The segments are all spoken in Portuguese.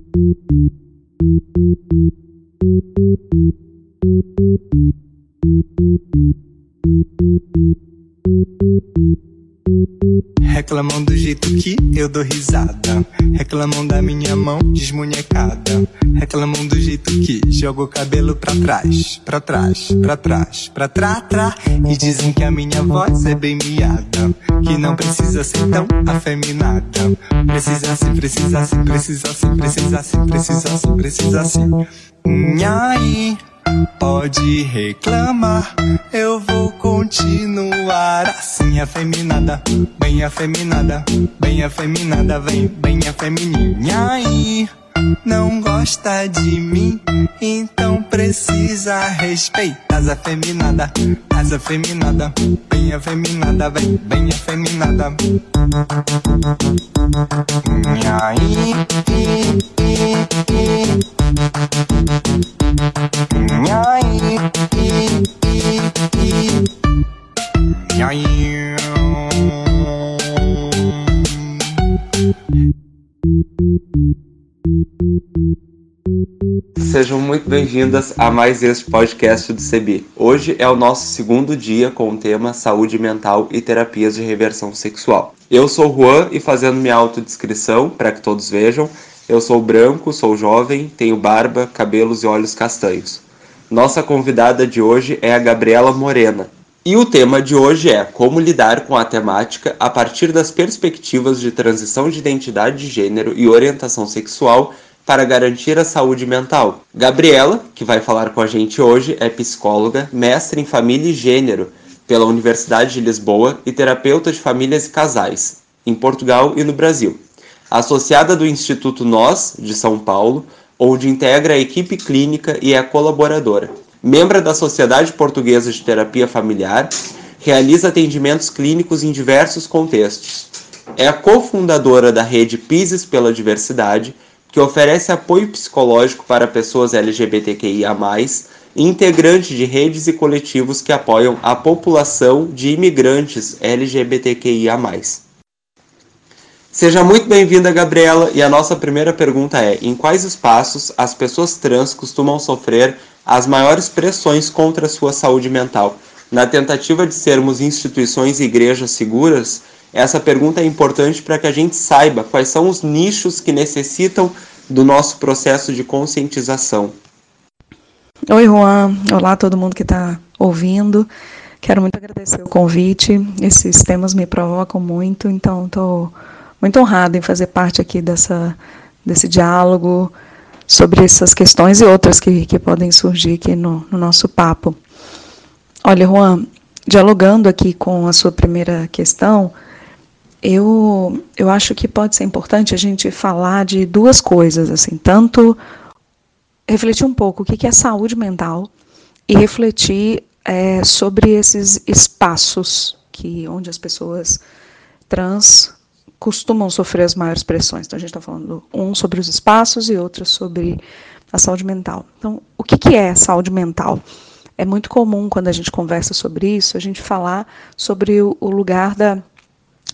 Thank you. Reclamam do jeito que eu dou risada. Reclamam da minha mão desmunhecada. Reclamam do jeito que jogo o cabelo pra trás, pra trás, pra trás, pra trás, trás. E dizem que a minha voz é bem miada. Que não precisa ser tão afeminada. Precisa sim, precisa sim, precisa sim, precisa sim, precisa sim, precisa sim. Nhai. Pode reclamar, eu vou continuar assim afeminada, bem afeminada, bem afeminada, vem bem afemininha aí. Não gosta de mim, então precisa respeitar as afeminada, as afeminada, bem afeminada, vem bem afeminada. Aí, Sejam muito bem-vindas a mais este podcast do CB. Hoje é o nosso segundo dia com o tema Saúde Mental e Terapias de Reversão Sexual. Eu sou Juan e fazendo minha autodescrição para que todos vejam, eu sou branco, sou jovem, tenho barba, cabelos e olhos castanhos. Nossa convidada de hoje é a Gabriela Morena. E o tema de hoje é como lidar com a temática a partir das perspectivas de transição de identidade de gênero e orientação sexual para garantir a saúde mental. Gabriela, que vai falar com a gente hoje, é psicóloga, mestre em família e gênero pela Universidade de Lisboa e terapeuta de famílias e casais, em Portugal e no Brasil. Associada do Instituto Nós, de São Paulo, onde integra a equipe clínica e é colaboradora. Membro da Sociedade Portuguesa de Terapia Familiar, realiza atendimentos clínicos em diversos contextos. É a cofundadora da rede Pises pela Diversidade, que oferece apoio psicológico para pessoas LGBTQIA+, integrante de redes e coletivos que apoiam a população de imigrantes LGBTQIA+. Seja muito bem-vinda, Gabriela, e a nossa primeira pergunta é: em quais espaços as pessoas trans costumam sofrer as maiores pressões contra a sua saúde mental? Na tentativa de sermos instituições e igrejas seguras, essa pergunta é importante para que a gente saiba quais são os nichos que necessitam do nosso processo de conscientização. Oi, Juan. Olá, todo mundo que está ouvindo. Quero muito agradecer o convite. Esses temas me provocam muito, então estou. Muito honrada em fazer parte aqui dessa, desse diálogo sobre essas questões e outras que, que podem surgir aqui no, no nosso papo. Olha, Juan, dialogando aqui com a sua primeira questão, eu, eu acho que pode ser importante a gente falar de duas coisas, assim, tanto refletir um pouco o que é saúde mental e refletir é, sobre esses espaços que onde as pessoas trans costumam sofrer as maiores pressões. Então, a gente está falando um sobre os espaços e outro sobre a saúde mental. Então, o que, que é saúde mental? É muito comum, quando a gente conversa sobre isso, a gente falar sobre o, o lugar da,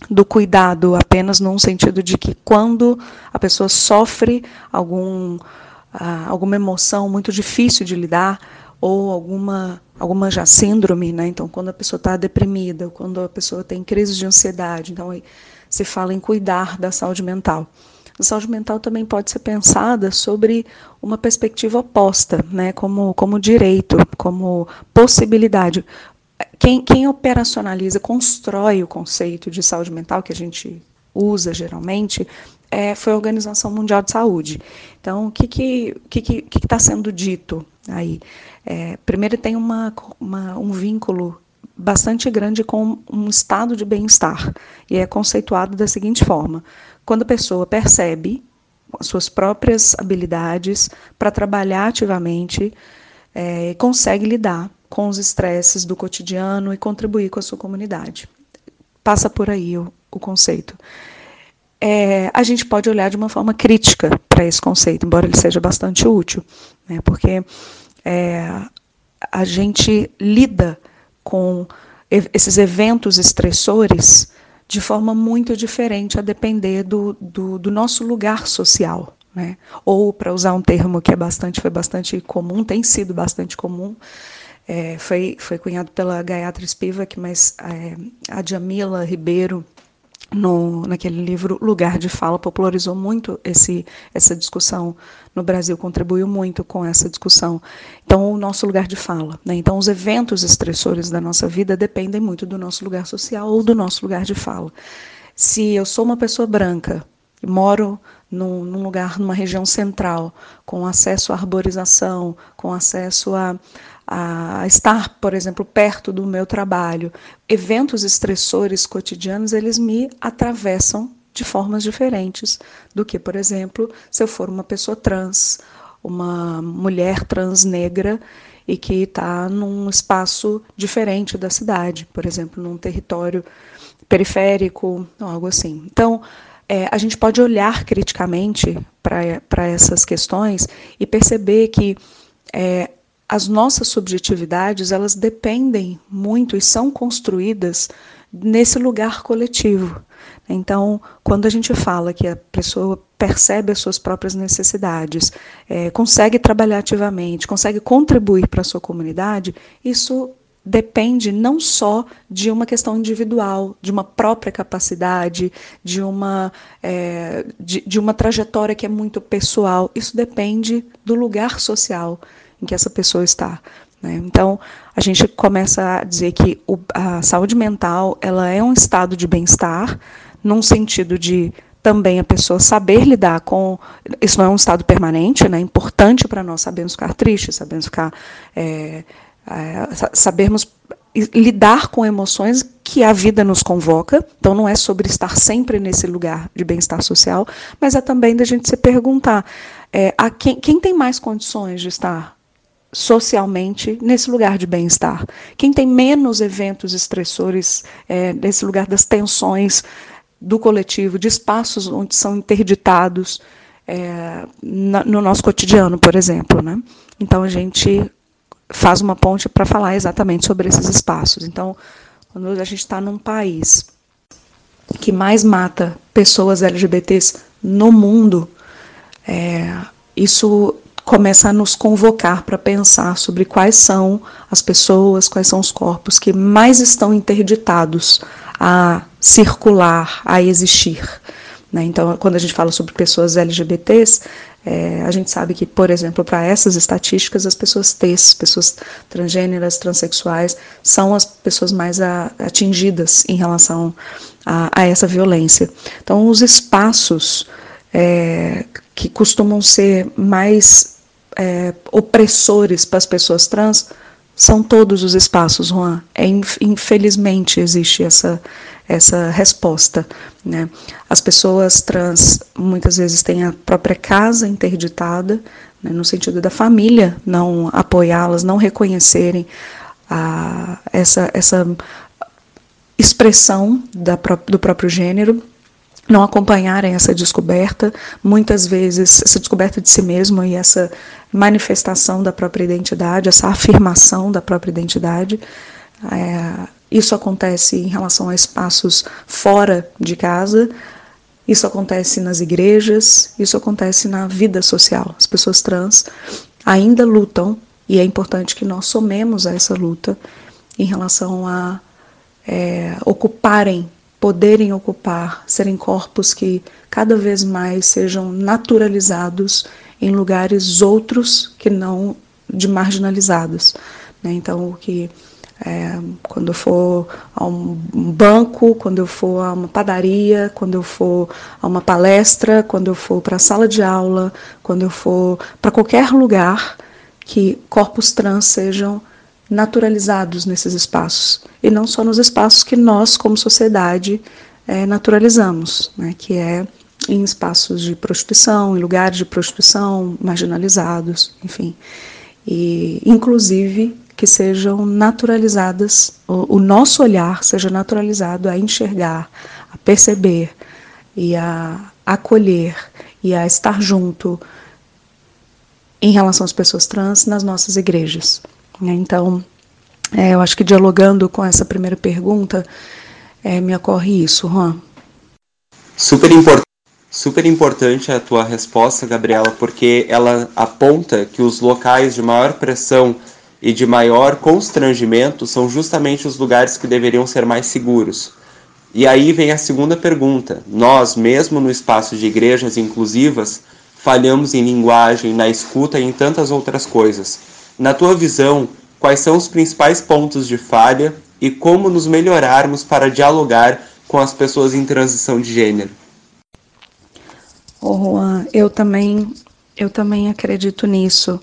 do cuidado, apenas num sentido de que quando a pessoa sofre algum, uh, alguma emoção muito difícil de lidar, ou alguma, alguma já síndrome, né? Então, quando a pessoa está deprimida, quando a pessoa tem crise de ansiedade, então se fala em cuidar da saúde mental. A saúde mental também pode ser pensada sobre uma perspectiva oposta, né, como, como direito, como possibilidade. Quem, quem operacionaliza, constrói o conceito de saúde mental, que a gente usa geralmente, é, foi a Organização Mundial de Saúde. Então, o que está que, que, que, que tá sendo dito aí? É, primeiro, tem uma, uma, um vínculo bastante grande com um estado de bem-estar. E é conceituado da seguinte forma: quando a pessoa percebe as suas próprias habilidades para trabalhar ativamente, é, consegue lidar com os estresses do cotidiano e contribuir com a sua comunidade. Passa por aí o, o conceito. É, a gente pode olhar de uma forma crítica para esse conceito, embora ele seja bastante útil, né, porque é, a gente lida com esses eventos estressores de forma muito diferente a depender do, do, do nosso lugar social. né? Ou para usar um termo que é bastante foi bastante comum, tem sido bastante comum, é, foi foi cunhado pela Gayatri Spivak, mas é, a Jamila Ribeiro no, naquele livro Lugar de Fala popularizou muito esse, essa discussão no Brasil, contribuiu muito com essa discussão. Então, o nosso lugar de fala. Né? Então, os eventos estressores da nossa vida dependem muito do nosso lugar social ou do nosso lugar de fala. Se eu sou uma pessoa branca, moro num, num lugar, numa região central, com acesso à arborização, com acesso a, a estar, por exemplo, perto do meu trabalho. Eventos estressores cotidianos, eles me atravessam de formas diferentes do que, por exemplo, se eu for uma pessoa trans, uma mulher trans negra e que está num espaço diferente da cidade, por exemplo, num território periférico, algo assim. Então, é, a gente pode olhar criticamente para essas questões e perceber que é, as nossas subjetividades elas dependem muito e são construídas nesse lugar coletivo. Então, quando a gente fala que a pessoa percebe as suas próprias necessidades, é, consegue trabalhar ativamente, consegue contribuir para a sua comunidade, isso depende não só de uma questão individual, de uma própria capacidade, de uma, é, de, de uma trajetória que é muito pessoal. Isso depende do lugar social em que essa pessoa está. Né? Então, a gente começa a dizer que o, a saúde mental ela é um estado de bem-estar, num sentido de também a pessoa saber lidar com. Isso não é um estado permanente, né? é importante para nós sabermos ficar tristes, sabermos ficar. É, é, sabermos lidar com emoções que a vida nos convoca. Então, não é sobre estar sempre nesse lugar de bem-estar social, mas é também da gente se perguntar: é, a quem, quem tem mais condições de estar socialmente nesse lugar de bem-estar. Quem tem menos eventos estressores, é, nesse lugar das tensões do coletivo, de espaços onde são interditados é, na, no nosso cotidiano, por exemplo. Né? Então a gente faz uma ponte para falar exatamente sobre esses espaços. Então, quando a gente está num país que mais mata pessoas LGBTs no mundo, é, isso começa a nos convocar para pensar sobre quais são as pessoas, quais são os corpos que mais estão interditados a circular, a existir. Né? Então, quando a gente fala sobre pessoas LGBTs, é, a gente sabe que, por exemplo, para essas estatísticas, as pessoas T's, pessoas transgêneras, transexuais, são as pessoas mais a, atingidas em relação a, a, essa violência. Então, os espaços é, que costumam ser mais é, opressores para as pessoas trans são todos os espaços, Juan. É, infelizmente existe essa, essa resposta. Né? As pessoas trans muitas vezes têm a própria casa interditada, né, no sentido da família não apoiá-las, não reconhecerem a, essa, essa expressão da, do próprio gênero não acompanharem essa descoberta, muitas vezes essa descoberta de si mesmo e essa manifestação da própria identidade, essa afirmação da própria identidade. É, isso acontece em relação a espaços fora de casa, isso acontece nas igrejas, isso acontece na vida social. As pessoas trans ainda lutam e é importante que nós somemos a essa luta em relação a é, ocuparem poderem ocupar, serem corpos que cada vez mais sejam naturalizados em lugares outros que não de marginalizados. Né? Então, o que é, quando eu for a um banco, quando eu for a uma padaria, quando eu for a uma palestra, quando eu for para a sala de aula, quando eu for para qualquer lugar que corpos trans sejam naturalizados nesses espaços e não só nos espaços que nós, como sociedade, é, naturalizamos, né, que é em espaços de prostituição, em lugares de prostituição, marginalizados, enfim, e inclusive que sejam naturalizadas, o, o nosso olhar seja naturalizado a enxergar, a perceber e a acolher e a estar junto em relação às pessoas trans nas nossas igrejas. Né? Então, é, eu acho que dialogando com essa primeira pergunta, é, me ocorre isso, Juan. Super, import Super importante a tua resposta, Gabriela, porque ela aponta que os locais de maior pressão e de maior constrangimento são justamente os lugares que deveriam ser mais seguros. E aí vem a segunda pergunta. Nós, mesmo no espaço de igrejas inclusivas, falhamos em linguagem, na escuta e em tantas outras coisas. Na tua visão, quais são os principais pontos de falha e como nos melhorarmos para dialogar com as pessoas em transição de gênero? Oh, Juan, eu também, eu também acredito nisso,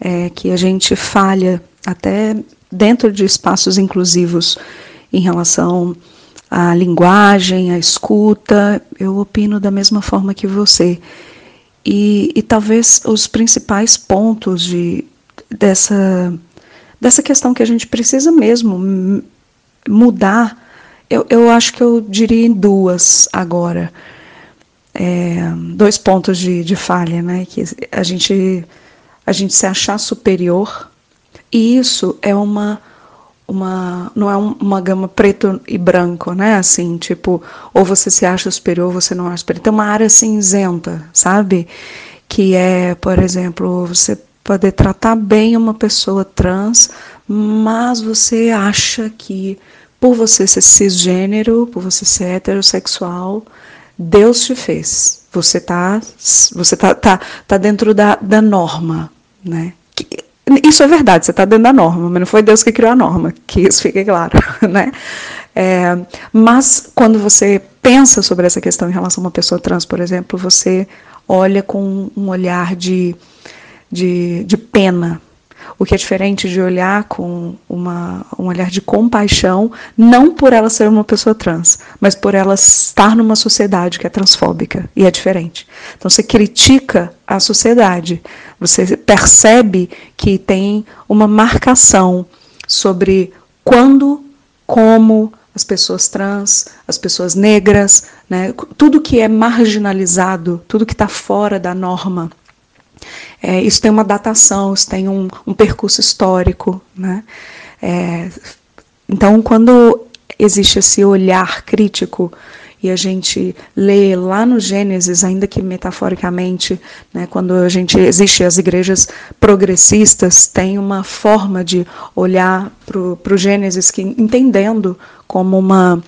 é, que a gente falha até dentro de espaços inclusivos em relação à linguagem, à escuta. Eu opino da mesma forma que você. E, e talvez os principais pontos de, dessa, dessa questão que a gente precisa mesmo mudar, eu, eu acho que eu diria em duas agora é, dois pontos de, de falha, né? Que a gente, a gente se achar superior, e isso é uma uma não é uma gama preto e branco, né? Assim, tipo, ou você se acha superior, ou você não acha superior. Tem uma área cinzenta, sabe? Que é, por exemplo, você poder tratar bem uma pessoa trans, mas você acha que por você ser cisgênero, por você ser heterossexual, Deus te fez. Você está você tá, tá, tá dentro da, da norma, né? Isso é verdade, você está dentro da norma, mas não foi Deus que criou a norma, que isso fique claro, né? É, mas quando você pensa sobre essa questão em relação a uma pessoa trans, por exemplo, você olha com um olhar de, de, de pena. O que é diferente de olhar com uma, um olhar de compaixão, não por ela ser uma pessoa trans, mas por ela estar numa sociedade que é transfóbica. E é diferente. Então você critica a sociedade, você percebe que tem uma marcação sobre quando, como as pessoas trans, as pessoas negras, né, tudo que é marginalizado, tudo que está fora da norma é, isso tem uma datação, isso tem um, um percurso histórico. Né? É, então, quando existe esse olhar crítico e a gente lê lá no Gênesis, ainda que metaforicamente, né, quando a gente existe as igrejas progressistas, tem uma forma de olhar para o Gênesis que entendendo como uma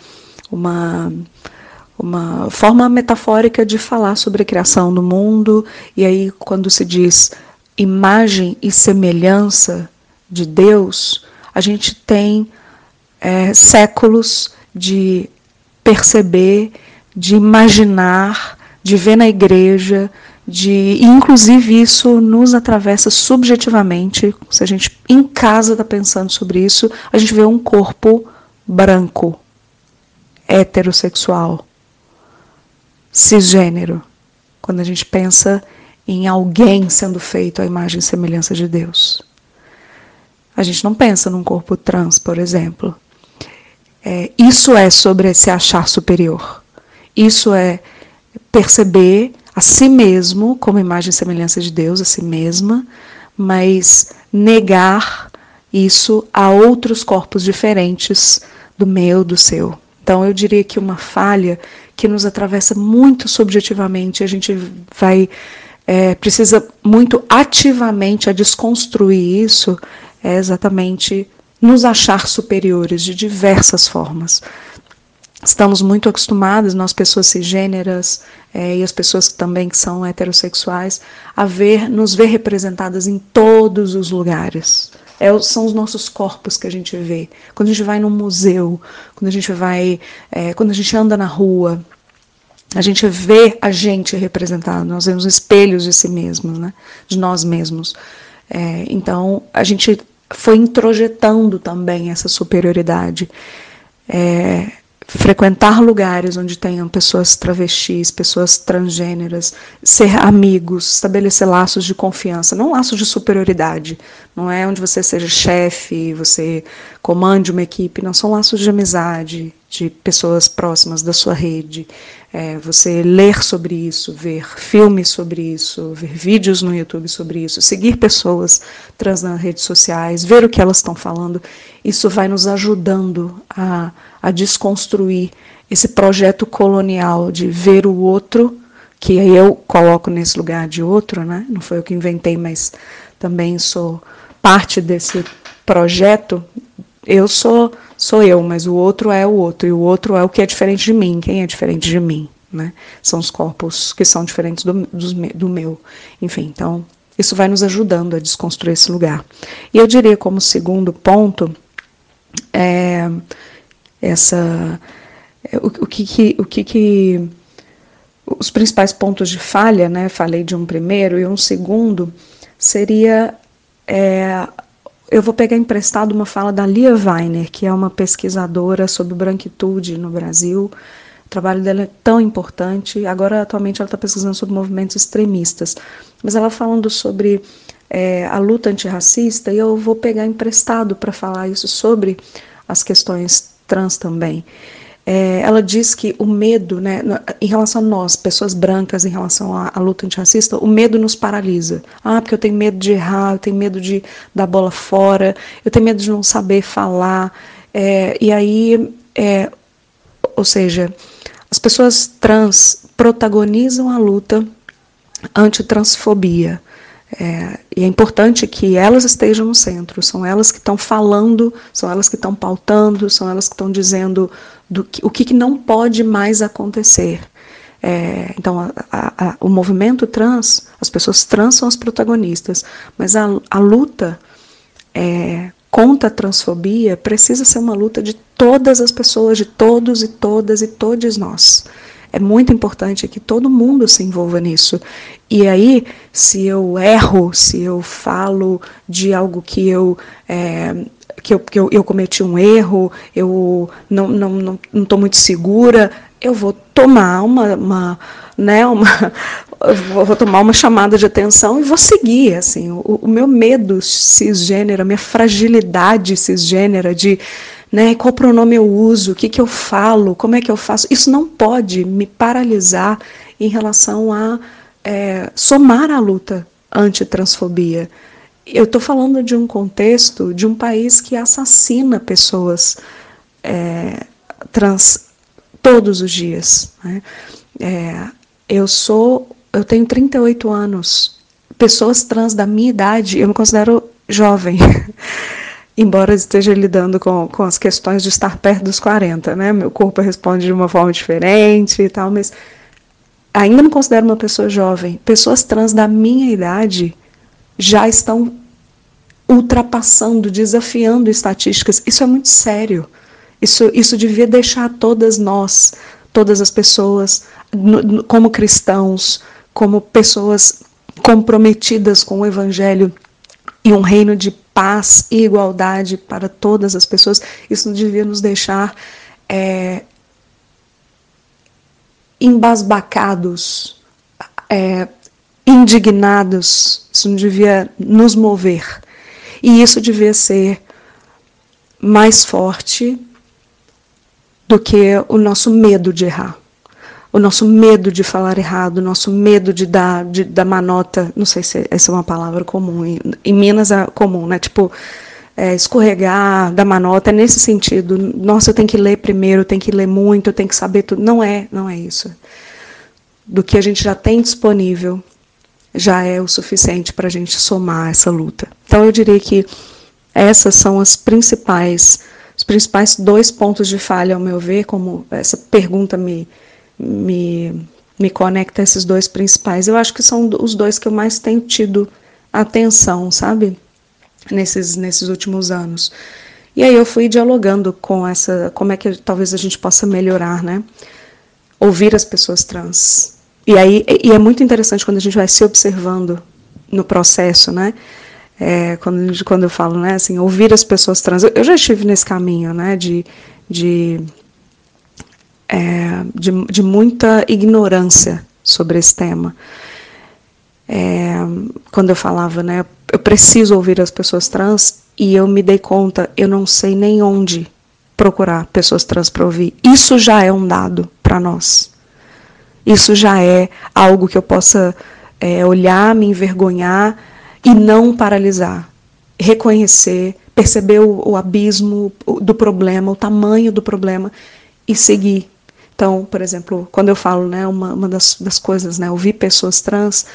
uma uma forma metafórica de falar sobre a criação do mundo, e aí quando se diz imagem e semelhança de Deus, a gente tem é, séculos de perceber, de imaginar, de ver na igreja, de inclusive isso nos atravessa subjetivamente. Se a gente em casa está pensando sobre isso, a gente vê um corpo branco, heterossexual, cisgênero, quando a gente pensa em alguém sendo feito à imagem e semelhança de Deus. A gente não pensa num corpo trans, por exemplo. É, isso é sobre se achar superior. Isso é perceber a si mesmo como imagem e semelhança de Deus, a si mesma, mas negar isso a outros corpos diferentes do meu, do seu. Então eu diria que uma falha que nos atravessa muito subjetivamente. A gente vai é, precisa muito ativamente a desconstruir isso, é exatamente nos achar superiores de diversas formas. Estamos muito acostumados, nós pessoas cisgêneras é, e as pessoas também que são heterossexuais, a ver, nos ver representadas em todos os lugares. É, são os nossos corpos que a gente vê. Quando a gente vai num museu, quando a gente vai, é, quando a gente anda na rua, a gente vê a gente representado, nós vemos espelhos de si mesmos, né? de nós mesmos. É, então, a gente foi introjetando também essa superioridade. Frequentar lugares onde tenham pessoas travestis, pessoas transgêneras, ser amigos, estabelecer laços de confiança, não laços de superioridade, não é onde você seja chefe, você comande uma equipe, não são laços de amizade, de pessoas próximas da sua rede. É, você ler sobre isso, ver filmes sobre isso, ver vídeos no YouTube sobre isso, seguir pessoas trans nas redes sociais, ver o que elas estão falando, isso vai nos ajudando a, a desconstruir esse projeto colonial de ver o outro que eu coloco nesse lugar de outro, né? Não foi eu que inventei, mas também sou parte desse projeto. Eu sou sou eu, mas o outro é o outro e o outro é o que é diferente de mim. Quem é diferente de mim, né? São os corpos que são diferentes do, do, do meu. Enfim, então isso vai nos ajudando a desconstruir esse lugar. E eu diria como segundo ponto é, essa o, o que, que o que, que os principais pontos de falha, né? Falei de um primeiro e um segundo seria é, eu vou pegar emprestado uma fala da Lia Weiner, que é uma pesquisadora sobre branquitude no Brasil. O trabalho dela é tão importante. Agora, atualmente, ela está pesquisando sobre movimentos extremistas. Mas ela falando sobre é, a luta antirracista, e eu vou pegar emprestado para falar isso sobre as questões trans também. É, ela diz que o medo, né, em relação a nós, pessoas brancas, em relação à, à, luta antirracista, o medo nos paralisa. Ah, porque eu tenho medo de errar, eu tenho medo de dar bola fora, eu tenho medo de não saber falar. É, e aí, é, ou seja, as pessoas trans protagonizam a luta antitransfobia. É, e é importante que elas estejam no centro, são elas que estão falando, são elas que estão pautando, são elas que estão dizendo do que, o que, que não pode mais acontecer. É, então, a, a, a, o movimento trans, as pessoas trans são as protagonistas, mas a, luta é, contra a transfobia precisa ser uma luta de todas as pessoas, de todos e todas e todos nós. É muito importante que todo mundo se envolva nisso. E aí, se eu erro, se eu falo de algo que eu é, que, eu, que eu, eu, cometi um erro, eu não estou não, não, não muito segura, eu vou tomar uma, uma né, uma, vou tomar uma chamada de atenção e vou seguir, assim, o, o meu medo cisgênero, a minha fragilidade cisgênera de né? Qual pronome eu uso? O que, que eu falo? Como é que eu faço? Isso não pode me paralisar em relação a é, somar a luta anti-transfobia. Eu estou falando de um contexto de um país que assassina pessoas é, trans todos os dias. Né? É, eu sou, eu tenho 38 anos. Pessoas trans da minha idade, eu me considero jovem. embora esteja lidando com, com as questões de estar perto dos 40, né? Meu corpo responde de uma forma diferente e tal, mas ainda me considero uma pessoa jovem. Pessoas trans da minha idade já estão ultrapassando, desafiando estatísticas. Isso é muito sério. Isso, isso devia deixar todas nós, todas as pessoas, no, como cristãos, como pessoas comprometidas com o Evangelho e um reino de paz e igualdade para todas as pessoas, isso devia nos deixar é, embasbacados, é, indignados, isso não devia nos mover. E isso devia ser mais forte do que o nosso medo de errar o nosso medo de falar errado, o nosso medo de dar, de dar manota, não sei se essa é uma palavra comum, em, em Minas é comum, né? Tipo, é, escorregar, dar manota, é nesse sentido. Nossa, eu tenho que ler primeiro, eu tenho que ler muito, eu tenho que saber tudo. Não é, não é isso. Do que a gente já tem disponível, já é o suficiente para a gente somar essa luta. Então, eu diria que essas são as principais, os principais dois pontos de falha, ao meu ver, como essa pergunta me me, me conecta a esses dois principais. Eu acho que são os dois que eu mais tenho tido atenção, sabe? Nesses, nesses últimos anos. E aí eu fui dialogando com essa, como é que talvez a gente possa melhorar, né? Ouvir as pessoas trans. E aí e é muito interessante quando a gente vai se observando no processo, né? É, quando, quando eu falo, né, assim, ouvir as pessoas trans. Eu, já estive nesse caminho, né, de, de é, de, de, muita ignorância sobre esse tema. É, quando eu falava, né, eu preciso ouvir as pessoas trans, e eu me dei conta, eu não sei nem onde procurar pessoas trans para ouvir. Isso já é um dado para nós. Isso já é algo que eu possa é, olhar, me envergonhar e não paralisar. Reconhecer, perceber o, o abismo do problema, o tamanho do problema e seguir Então, por exemplo, quando eu falo, né, uma, uma das, das coisas, né, ouvir pessoas trans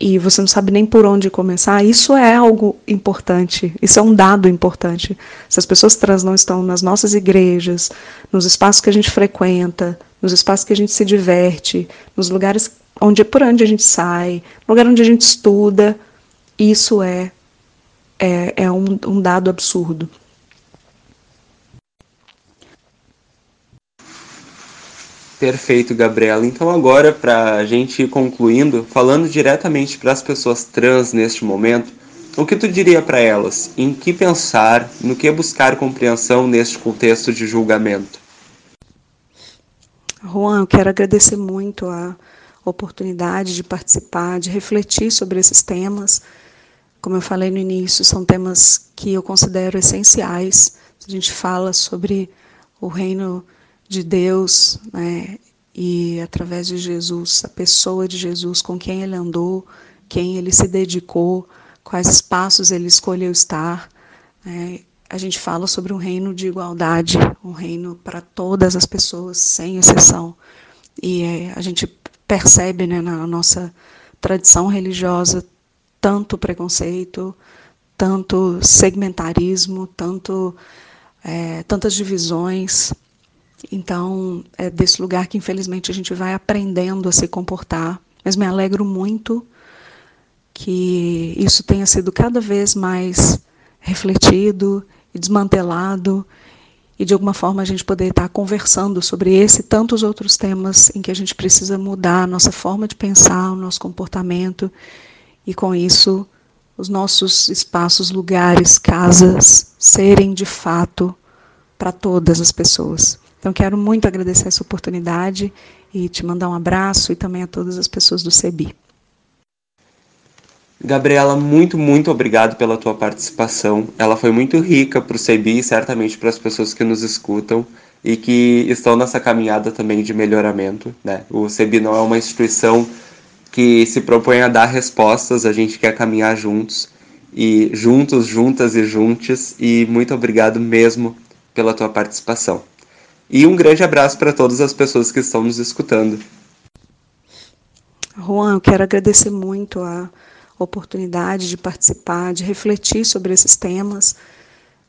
e você não sabe nem por onde começar, isso é algo importante, isso é um dado importante. Se as pessoas trans não estão nas nossas igrejas, nos espaços que a gente frequenta, nos espaços que a gente se diverte, nos lugares onde por onde a gente sai, no lugar onde a gente estuda, isso é é, é um, um dado absurdo. Perfeito, Gabriela. Então, agora, para a gente ir concluindo, falando diretamente para as pessoas trans neste momento, o que tu diria para elas? Em que pensar, no que buscar compreensão neste contexto de julgamento? Juan, eu quero agradecer muito a oportunidade de participar, de refletir sobre esses temas. Como eu falei no início, são temas que eu considero essenciais. A gente fala sobre o reino de Deus, né? E através de Jesus, a pessoa de Jesus, com quem ele andou, quem ele se dedicou, quais espaços ele escolheu estar. Né? A gente fala sobre um reino de igualdade, um reino para todas as pessoas, sem exceção. E é, a gente percebe né, na nossa tradição religiosa tanto preconceito, tanto segmentarismo, tanto é, tantas divisões. Então, é desse lugar que infelizmente a gente vai aprendendo a se comportar. Mas me alegro muito que isso tenha sido cada vez mais refletido e desmantelado e de alguma forma a gente poder estar conversando sobre esse e tantos outros temas em que a gente precisa mudar a nossa forma de pensar, o nosso comportamento e com isso os nossos espaços, lugares, casas serem de fato para todas as pessoas. Então, quero muito agradecer essa oportunidade e te mandar um abraço e também a todas as pessoas do CEBI. Gabriela, muito, muito obrigado pela tua participação. Ela foi muito rica para o CEBI e certamente para as pessoas que nos escutam e que estão nessa caminhada também de melhoramento. Né? O CEBI não é uma instituição que se propõe a dar respostas, a gente quer caminhar juntos e juntos, juntas e juntes. E muito obrigado mesmo pela tua participação. E um grande abraço para todas as pessoas que estão nos escutando. Juan, eu quero agradecer muito a oportunidade de participar, de refletir sobre esses temas.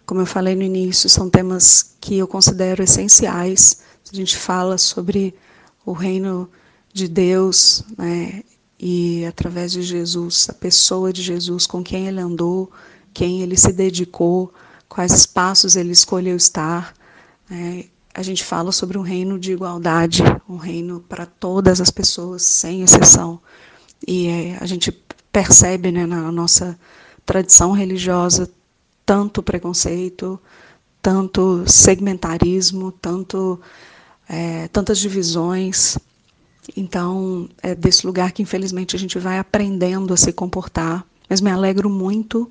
Como eu falei no início, são temas que eu considero essenciais. A gente fala sobre o reino de Deus, né? E através de Jesus, a pessoa de Jesus, com quem ele andou, quem ele se dedicou, quais espaços ele escolheu estar. Né? A gente fala sobre um reino de igualdade, um reino para todas as pessoas, sem exceção. E é, a gente percebe né, na nossa tradição religiosa tanto preconceito, tanto segmentarismo, tanto é, tantas divisões. Então, é desse lugar que infelizmente a gente vai aprendendo a se comportar. Mas me alegro muito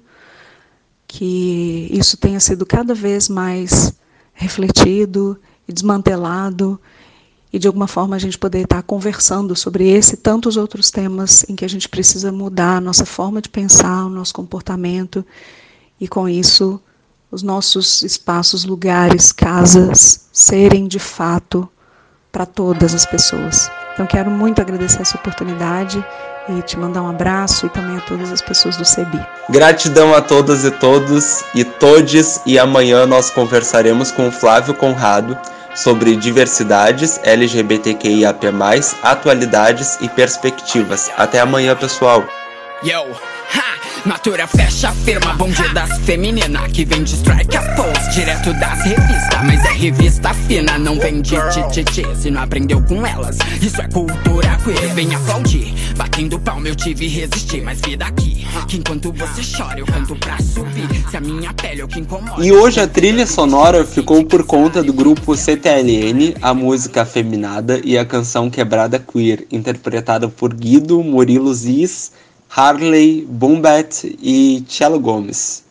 que isso tenha sido cada vez mais refletido e desmantelado e de alguma forma a gente poder estar conversando sobre esse e tantos outros temas em que a gente precisa mudar a nossa forma de pensar, o nosso comportamento e com isso os nossos espaços, lugares, casas serem de fato para todas as pessoas. Então quero muito agradecer essa oportunidade e te mandar um abraço e também a todas as pessoas do CEBI. Gratidão a todas e todos e todes e amanhã nós conversaremos com o Flávio Conrado sobre diversidades, LGBTQIAP+, atualidades e perspectivas. Até amanhã, pessoal. Yo. Natura fecha firma, bonde das femininas Que vem de strike a pose, direto das revistas Mas é revista fina, não vem de tititi Se não aprendeu com elas, isso é cultura queer Vem aplaudir, batendo palma eu tive resistir Mas vida aqui, que enquanto você chora eu canto pra subir. Se a minha pele é o que incomoda E hoje a trilha sonora ficou por conta do grupo CTLN A música Feminada e a canção Quebrada Queer Interpretada por Guido Murilo Ziz Harley, Bumbat e Cello Gomes.